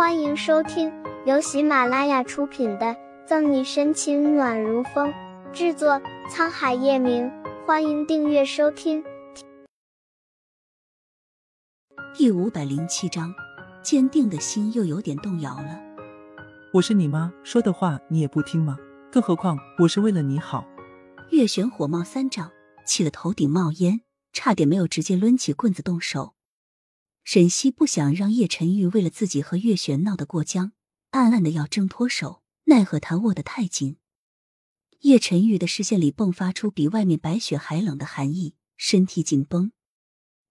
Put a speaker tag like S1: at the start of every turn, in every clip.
S1: 欢迎收听由喜马拉雅出品的《赠你深情暖如风》，制作沧海夜明。欢迎订阅收听。
S2: 第五百零七章，坚定的心又有点动摇了。
S3: 我是你妈，说的话你也不听吗？更何况我是为了你好。
S2: 月璇火冒三丈，气得头顶冒烟，差点没有直接抡起棍子动手。沈西不想让叶晨玉为了自己和月璇闹得过僵，暗暗的要挣脱手，奈何他握得太紧。叶晨玉的视线里迸发出比外面白雪还冷的寒意，身体紧绷。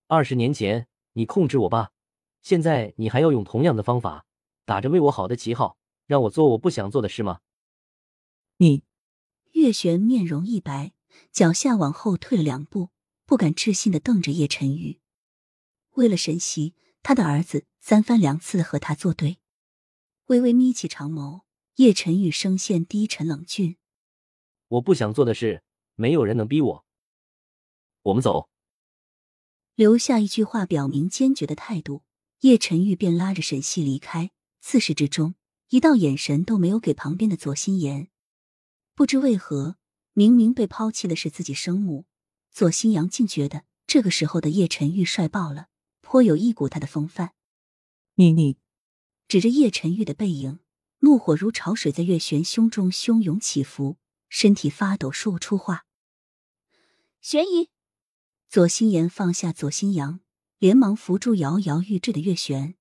S4: 二十年前你控制我爸，现在你还要用同样的方法，打着为我好的旗号，让我做我不想做的事吗？
S3: 你，
S2: 月璇面容一白，脚下往后退了两步，不敢置信的瞪着叶晨玉。为了沈西，他的儿子三番两次和他作对。微微眯起长眸，叶晨玉声线低沉冷峻：“
S4: 我不想做的事，没有人能逼我。我们走。”
S2: 留下一句话表明坚决的态度，叶晨玉便拉着沈西离开。自始至终，一道眼神都没有给旁边的左心言。不知为何，明明被抛弃的是自己生母，左心阳竟觉得这个时候的叶晨玉帅爆了。颇有一股他的风范。
S3: 你你，
S2: 指着叶晨玉的背影，怒火如潮水在月璇胸中汹涌起伏，身体发抖，说不出话。
S5: 玄姨，
S2: 左心言放下左心阳，连忙扶住摇摇欲坠的月璇。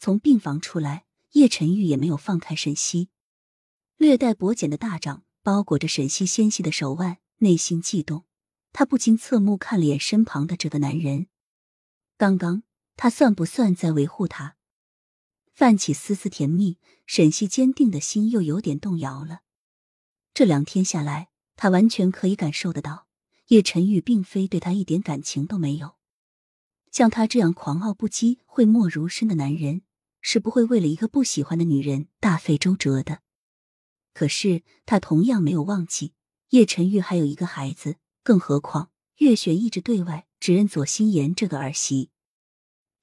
S2: 从病房出来，叶晨玉也没有放开沈西，略带薄茧的大掌包裹着沈西纤细的手腕，内心悸动，他不禁侧目看了眼身旁的这个男人。刚刚他算不算在维护他？泛起丝丝甜蜜，沈西坚定的心又有点动摇了。这两天下来，他完全可以感受得到，叶晨玉并非对他一点感情都没有。像他这样狂傲不羁、讳莫如深的男人，是不会为了一个不喜欢的女人大费周折的。可是他同样没有忘记，叶晨玉还有一个孩子，更何况月雪一直对外只认左心言这个儿媳。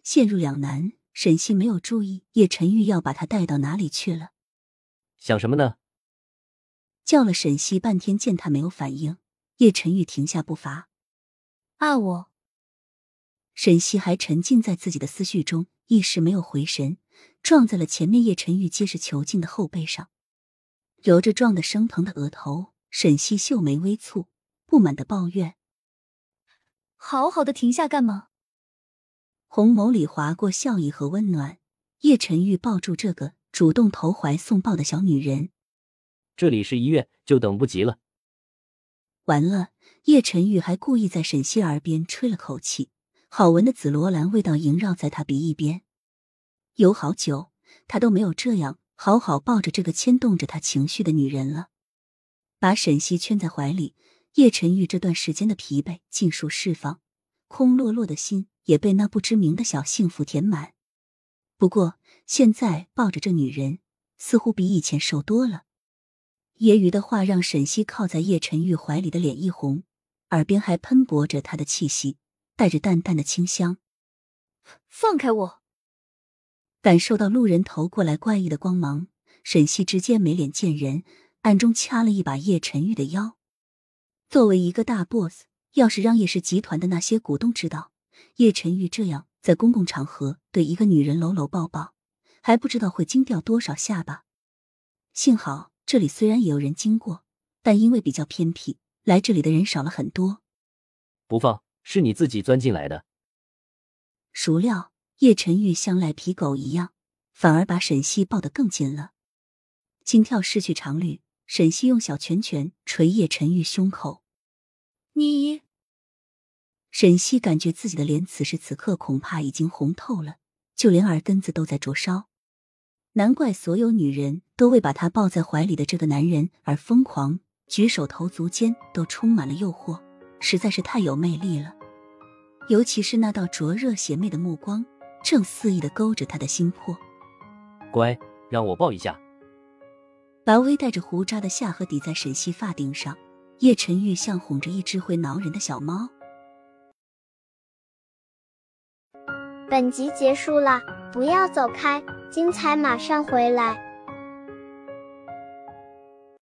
S2: 陷入两难，沈西没有注意叶晨玉要把他带到哪里去了。
S4: 想什么呢？
S2: 叫了沈西半天，见他没有反应，叶晨玉停下步伐。
S5: 啊我。
S2: 沈西还沉浸在自己的思绪中，一时没有回神，撞在了前面叶晨玉结实遒劲的后背上，揉着撞得生疼的额头。沈西秀眉微蹙，不满的抱怨：“
S5: 好好的停下干嘛？”
S2: 红眸里划过笑意和温暖，叶晨玉抱住这个主动投怀送抱的小女人。
S4: 这里是医院，就等不及了。
S2: 完了，叶晨玉还故意在沈西耳边吹了口气，好闻的紫罗兰味道萦绕在他鼻翼边。有好久，他都没有这样好好抱着这个牵动着他情绪的女人了。把沈西圈在怀里，叶晨玉这段时间的疲惫尽数释放，空落落的心。也被那不知名的小幸福填满。不过现在抱着这女人，似乎比以前瘦多了。揶揄的话让沈西靠在叶晨玉怀里的脸一红，耳边还喷薄着他的气息，带着淡淡的清香。
S5: 放开我！
S2: 感受到路人投过来怪异的光芒，沈西直接没脸见人，暗中掐了一把叶晨玉的腰。作为一个大 boss，要是让叶氏集团的那些股东知道，叶晨玉这样在公共场合对一个女人搂搂抱抱，还不知道会惊掉多少下巴。幸好这里虽然也有人经过，但因为比较偏僻，来这里的人少了很多。
S4: 不放，是你自己钻进来的。
S2: 孰料叶晨玉像赖皮狗一样，反而把沈西抱得更紧了。心跳失去常律，沈西用小拳拳捶叶晨玉胸口。
S5: 你。
S2: 沈西感觉自己的脸此时此刻恐怕已经红透了，就连耳根子都在灼烧。难怪所有女人都为把他抱在怀里的这个男人而疯狂，举手投足间都充满了诱惑，实在是太有魅力了。尤其是那道灼热邪魅的目光，正肆意的勾着他的心魄。
S4: 乖，让我抱一下。
S2: 白薇带着胡渣的下颌抵在沈西发顶上，叶晨玉像哄着一只会挠人的小猫。
S1: 本集结束了，不要走开，精彩马上回来。